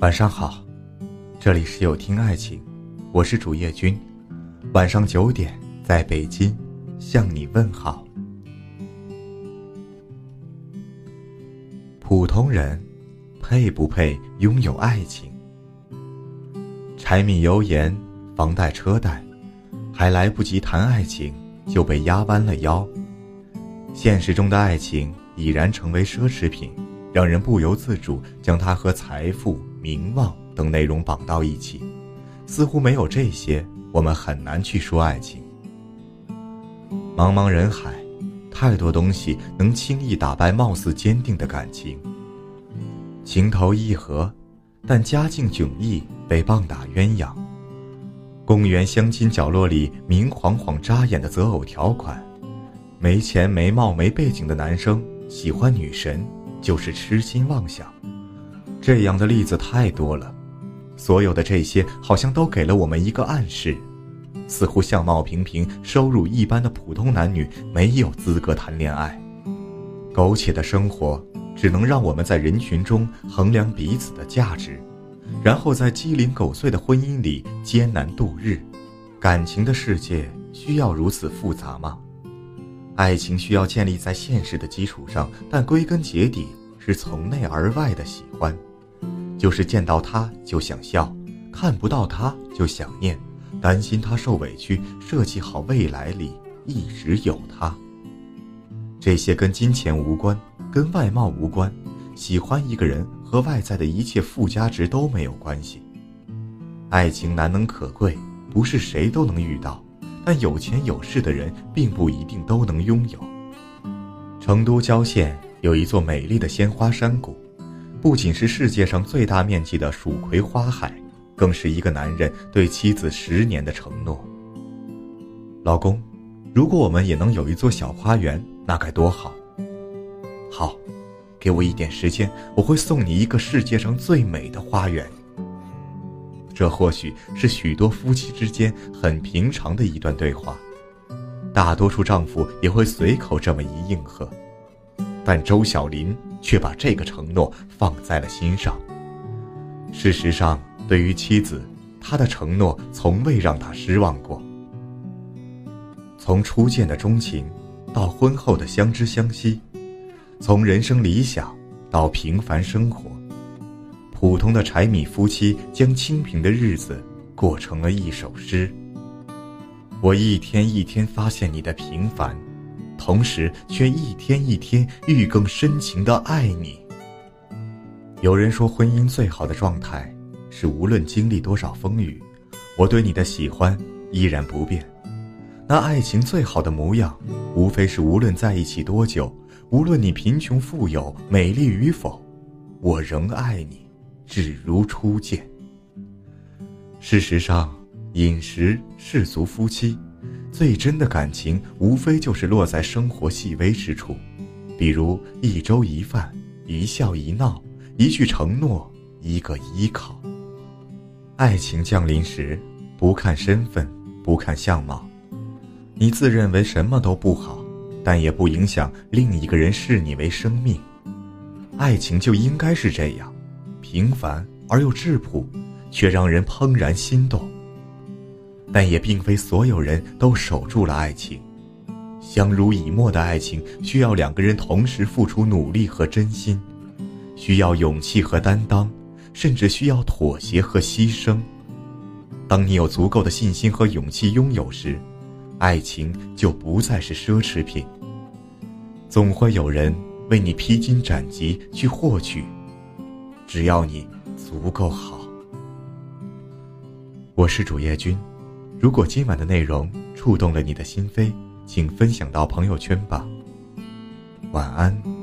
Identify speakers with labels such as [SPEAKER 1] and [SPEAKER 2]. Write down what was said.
[SPEAKER 1] 晚上好，这里是有听爱情，我是主页君，晚上九点在北京向你问好。普通人配不配拥有爱情？柴米油盐、房贷车贷，还来不及谈爱情，就被压弯了腰。现实中的爱情已然成为奢侈品，让人不由自主将它和财富。名望等内容绑到一起，似乎没有这些，我们很难去说爱情。茫茫人海，太多东西能轻易打败貌似坚定的感情。情投意合，但家境迥异，被棒打鸳鸯。公园相亲角落里明晃晃扎眼的择偶条款，没钱没貌没背景的男生喜欢女神，就是痴心妄想。这样的例子太多了，所有的这些好像都给了我们一个暗示：似乎相貌平平、收入一般的普通男女没有资格谈恋爱。苟且的生活只能让我们在人群中衡量彼此的价值，然后在鸡零狗碎的婚姻里艰难度日。感情的世界需要如此复杂吗？爱情需要建立在现实的基础上，但归根结底是从内而外的喜欢。就是见到他就想笑，看不到他就想念，担心他受委屈，设计好未来里一直有他。这些跟金钱无关，跟外貌无关，喜欢一个人和外在的一切附加值都没有关系。爱情难能可贵，不是谁都能遇到，但有钱有势的人并不一定都能拥有。成都郊县有一座美丽的鲜花山谷。不仅是世界上最大面积的蜀葵花海，更是一个男人对妻子十年的承诺。老公，如果我们也能有一座小花园，那该多好！好，给我一点时间，我会送你一个世界上最美的花园。这或许是许多夫妻之间很平常的一段对话，大多数丈夫也会随口这么一应和。但周小林却把这个承诺放在了心上。事实上，对于妻子，他的承诺从未让他失望过。从初见的钟情，到婚后的相知相惜，从人生理想到平凡生活，普通的柴米夫妻将清贫的日子过成了一首诗。我一天一天发现你的平凡。同时，却一天一天愈更深情的爱你。有人说，婚姻最好的状态是无论经历多少风雨，我对你的喜欢依然不变。那爱情最好的模样，无非是无论在一起多久，无论你贫穷富有、美丽与否，我仍爱你，只如初见。事实上，饮食、世俗、夫妻。最真的感情，无非就是落在生活细微之处，比如一粥一饭，一笑一闹，一句承诺，一个依靠。爱情降临时，不看身份，不看相貌，你自认为什么都不好，但也不影响另一个人视你为生命。爱情就应该是这样，平凡而又质朴，却让人怦然心动。但也并非所有人都守住了爱情，相濡以沫的爱情需要两个人同时付出努力和真心，需要勇气和担当，甚至需要妥协和牺牲。当你有足够的信心和勇气拥有时，爱情就不再是奢侈品。总会有人为你披荆斩棘去获取，只要你足够好。我是主页君。如果今晚的内容触动了你的心扉，请分享到朋友圈吧。晚安。